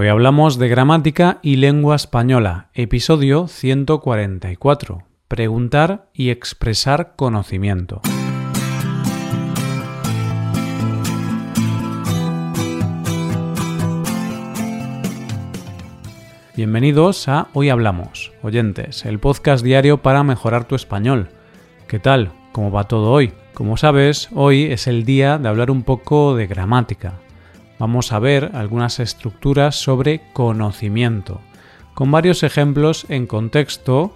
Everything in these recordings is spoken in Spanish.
Hoy hablamos de gramática y lengua española, episodio 144. Preguntar y expresar conocimiento. Bienvenidos a Hoy Hablamos, oyentes, el podcast diario para mejorar tu español. ¿Qué tal? ¿Cómo va todo hoy? Como sabes, hoy es el día de hablar un poco de gramática. Vamos a ver algunas estructuras sobre conocimiento, con varios ejemplos en contexto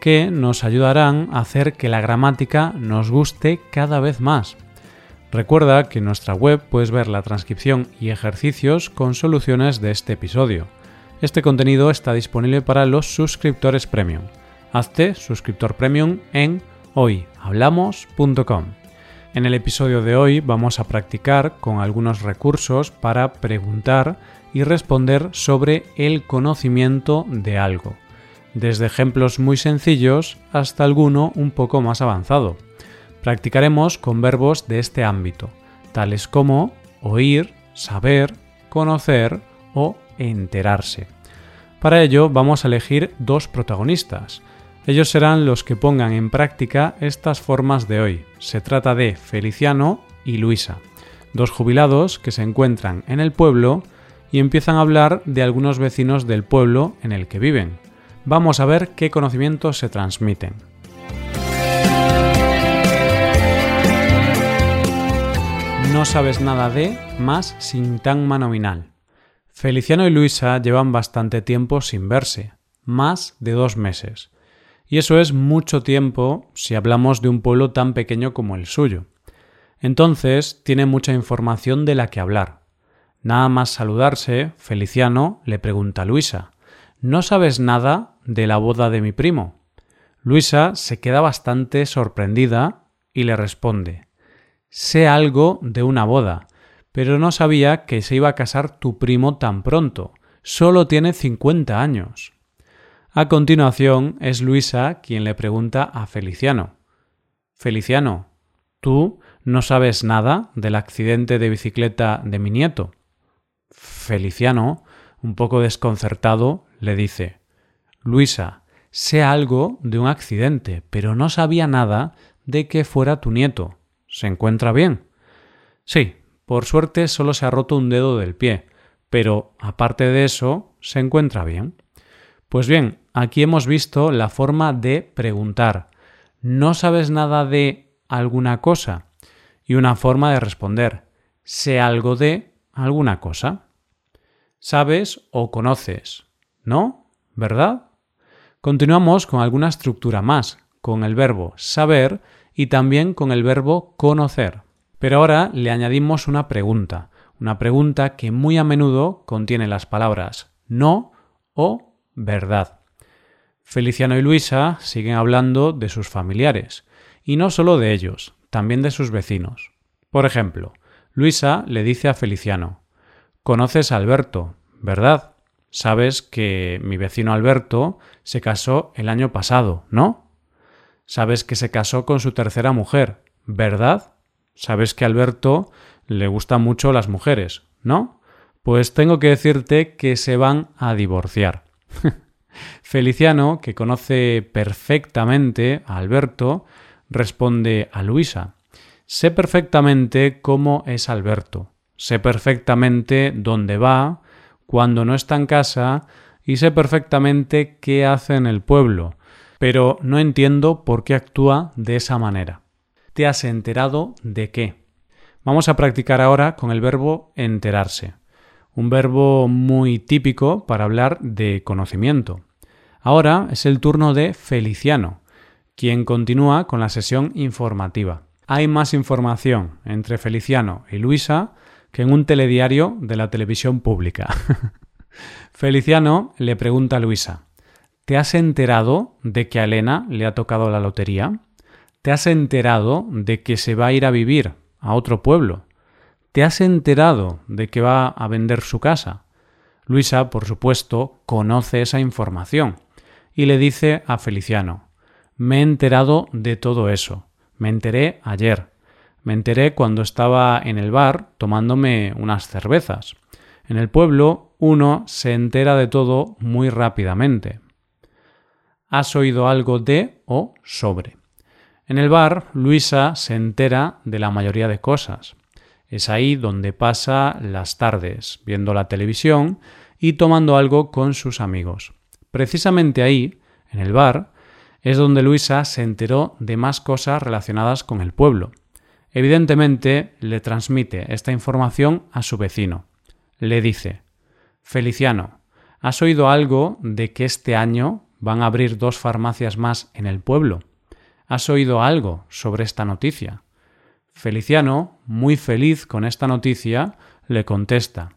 que nos ayudarán a hacer que la gramática nos guste cada vez más. Recuerda que en nuestra web puedes ver la transcripción y ejercicios con soluciones de este episodio. Este contenido está disponible para los suscriptores premium. Hazte suscriptor premium en hoyhablamos.com. En el episodio de hoy vamos a practicar con algunos recursos para preguntar y responder sobre el conocimiento de algo, desde ejemplos muy sencillos hasta alguno un poco más avanzado. Practicaremos con verbos de este ámbito, tales como oír, saber, conocer o enterarse. Para ello vamos a elegir dos protagonistas. Ellos serán los que pongan en práctica estas formas de hoy. Se trata de Feliciano y Luisa, dos jubilados que se encuentran en el pueblo y empiezan a hablar de algunos vecinos del pueblo en el que viven. Vamos a ver qué conocimientos se transmiten. No sabes nada de más sintagma nominal. Feliciano y Luisa llevan bastante tiempo sin verse, más de dos meses. Y eso es mucho tiempo si hablamos de un pueblo tan pequeño como el suyo. Entonces tiene mucha información de la que hablar. Nada más saludarse, Feliciano le pregunta a Luisa ¿No sabes nada de la boda de mi primo? Luisa se queda bastante sorprendida y le responde Sé algo de una boda, pero no sabía que se iba a casar tu primo tan pronto. Solo tiene cincuenta años. A continuación es Luisa quien le pregunta a Feliciano. Feliciano, ¿tú no sabes nada del accidente de bicicleta de mi nieto? Feliciano, un poco desconcertado, le dice Luisa, sé algo de un accidente, pero no sabía nada de que fuera tu nieto. ¿Se encuentra bien? Sí, por suerte solo se ha roto un dedo del pie, pero aparte de eso, se encuentra bien. Pues bien, aquí hemos visto la forma de preguntar. ¿No sabes nada de alguna cosa? Y una forma de responder. Sé algo de alguna cosa. Sabes o conoces, ¿no? ¿Verdad? Continuamos con alguna estructura más, con el verbo saber y también con el verbo conocer. Pero ahora le añadimos una pregunta, una pregunta que muy a menudo contiene las palabras no o verdad. Feliciano y Luisa siguen hablando de sus familiares, y no solo de ellos, también de sus vecinos. Por ejemplo, Luisa le dice a Feliciano Conoces a Alberto, ¿verdad? Sabes que mi vecino Alberto se casó el año pasado, ¿no? Sabes que se casó con su tercera mujer, ¿verdad? Sabes que a Alberto le gustan mucho las mujeres, ¿no? Pues tengo que decirte que se van a divorciar. Feliciano, que conoce perfectamente a Alberto, responde a Luisa. Sé perfectamente cómo es Alberto. Sé perfectamente dónde va, cuando no está en casa y sé perfectamente qué hace en el pueblo, pero no entiendo por qué actúa de esa manera te has enterado de qué. Vamos a practicar ahora con el verbo enterarse, un verbo muy típico para hablar de conocimiento. Ahora es el turno de Feliciano, quien continúa con la sesión informativa. Hay más información entre Feliciano y Luisa que en un telediario de la televisión pública. Feliciano le pregunta a Luisa, ¿te has enterado de que a Elena le ha tocado la lotería? ¿Te has enterado de que se va a ir a vivir a otro pueblo? ¿Te has enterado de que va a vender su casa? Luisa, por supuesto, conoce esa información y le dice a Feliciano Me he enterado de todo eso. Me enteré ayer. Me enteré cuando estaba en el bar tomándome unas cervezas. En el pueblo uno se entera de todo muy rápidamente. ¿Has oído algo de o sobre? En el bar, Luisa se entera de la mayoría de cosas. Es ahí donde pasa las tardes, viendo la televisión y tomando algo con sus amigos. Precisamente ahí, en el bar, es donde Luisa se enteró de más cosas relacionadas con el pueblo. Evidentemente, le transmite esta información a su vecino. Le dice Feliciano, ¿has oído algo de que este año van a abrir dos farmacias más en el pueblo? ¿Has oído algo sobre esta noticia? Feliciano, muy feliz con esta noticia, le contesta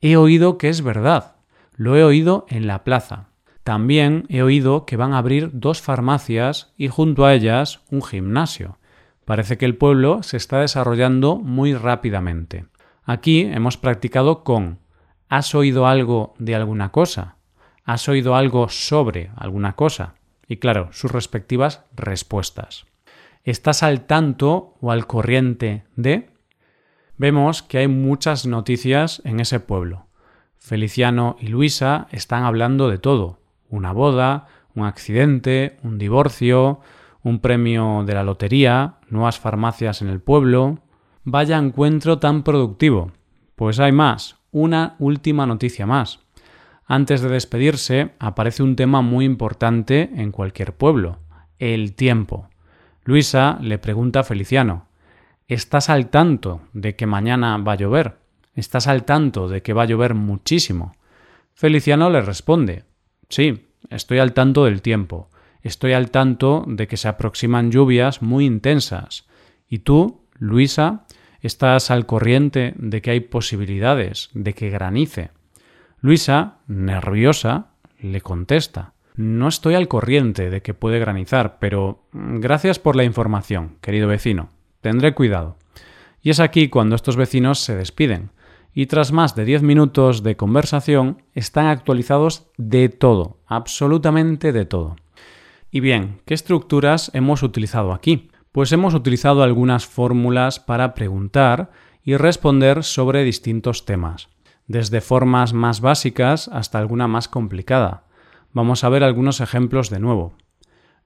He oído que es verdad. Lo he oído en la plaza. También he oído que van a abrir dos farmacias y junto a ellas un gimnasio. Parece que el pueblo se está desarrollando muy rápidamente. Aquí hemos practicado con ¿Has oído algo de alguna cosa? ¿Has oído algo sobre alguna cosa? Y claro, sus respectivas respuestas. ¿Estás al tanto o al corriente de? Vemos que hay muchas noticias en ese pueblo. Feliciano y Luisa están hablando de todo. Una boda, un accidente, un divorcio, un premio de la lotería, nuevas farmacias en el pueblo. Vaya encuentro tan productivo. Pues hay más, una última noticia más. Antes de despedirse, aparece un tema muy importante en cualquier pueblo, el tiempo. Luisa le pregunta a Feliciano ¿Estás al tanto de que mañana va a llover? ¿Estás al tanto de que va a llover muchísimo? Feliciano le responde Sí, estoy al tanto del tiempo. Estoy al tanto de que se aproximan lluvias muy intensas. ¿Y tú, Luisa, estás al corriente de que hay posibilidades de que granice? Luisa, nerviosa, le contesta No estoy al corriente de que puede granizar, pero gracias por la información, querido vecino. Tendré cuidado. Y es aquí cuando estos vecinos se despiden, y tras más de 10 minutos de conversación están actualizados de todo, absolutamente de todo. Y bien, ¿qué estructuras hemos utilizado aquí? Pues hemos utilizado algunas fórmulas para preguntar y responder sobre distintos temas, desde formas más básicas hasta alguna más complicada. Vamos a ver algunos ejemplos de nuevo.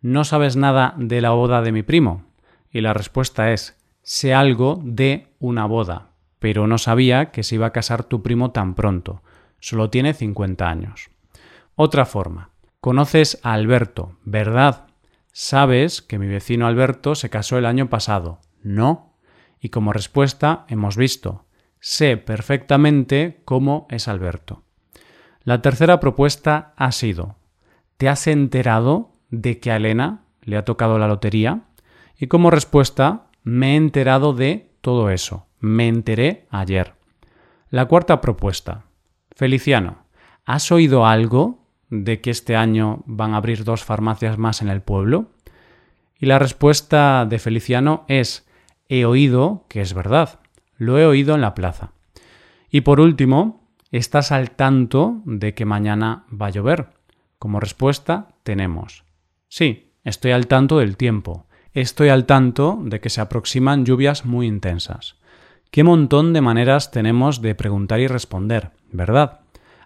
¿No sabes nada de la boda de mi primo? Y la respuesta es, sé algo de una boda, pero no sabía que se iba a casar tu primo tan pronto. Solo tiene 50 años. Otra forma. Conoces a Alberto, ¿verdad? Sabes que mi vecino Alberto se casó el año pasado. No. Y como respuesta hemos visto. Sé perfectamente cómo es Alberto. La tercera propuesta ha sido ¿Te has enterado de que a Elena le ha tocado la lotería? Y como respuesta, me he enterado de todo eso. Me enteré ayer. La cuarta propuesta. Feliciano, ¿has oído algo de que este año van a abrir dos farmacias más en el pueblo? Y la respuesta de Feliciano es he oído que es verdad. Lo he oído en la plaza. Y por último, ¿estás al tanto de que mañana va a llover? Como respuesta tenemos sí, estoy al tanto del tiempo. Estoy al tanto de que se aproximan lluvias muy intensas. Qué montón de maneras tenemos de preguntar y responder, ¿verdad?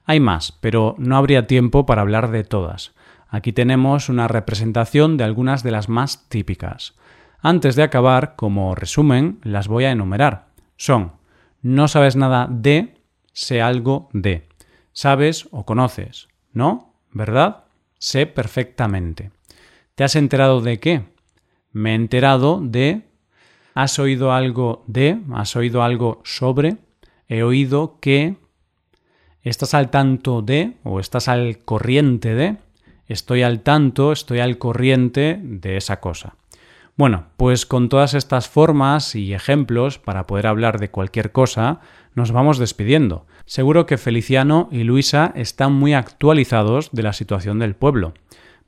Hay más, pero no habría tiempo para hablar de todas. Aquí tenemos una representación de algunas de las más típicas. Antes de acabar, como resumen, las voy a enumerar. Son no sabes nada de, sé algo de. Sabes o conoces, ¿no? ¿Verdad? Sé perfectamente. ¿Te has enterado de qué? me he enterado de, has oído algo de, has oído algo sobre, he oído que, estás al tanto de o estás al corriente de, estoy al tanto, estoy al corriente de esa cosa. Bueno, pues con todas estas formas y ejemplos para poder hablar de cualquier cosa, nos vamos despidiendo. Seguro que Feliciano y Luisa están muy actualizados de la situación del pueblo.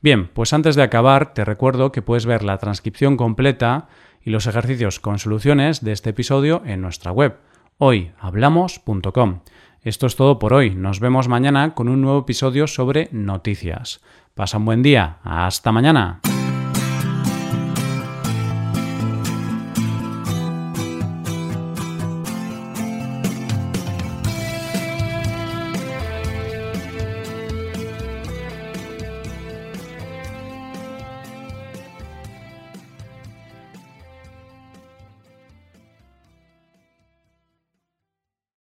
Bien, pues antes de acabar, te recuerdo que puedes ver la transcripción completa y los ejercicios con soluciones de este episodio en nuestra web, hoyhablamos.com. Esto es todo por hoy. Nos vemos mañana con un nuevo episodio sobre noticias. Pasa un buen día. Hasta mañana.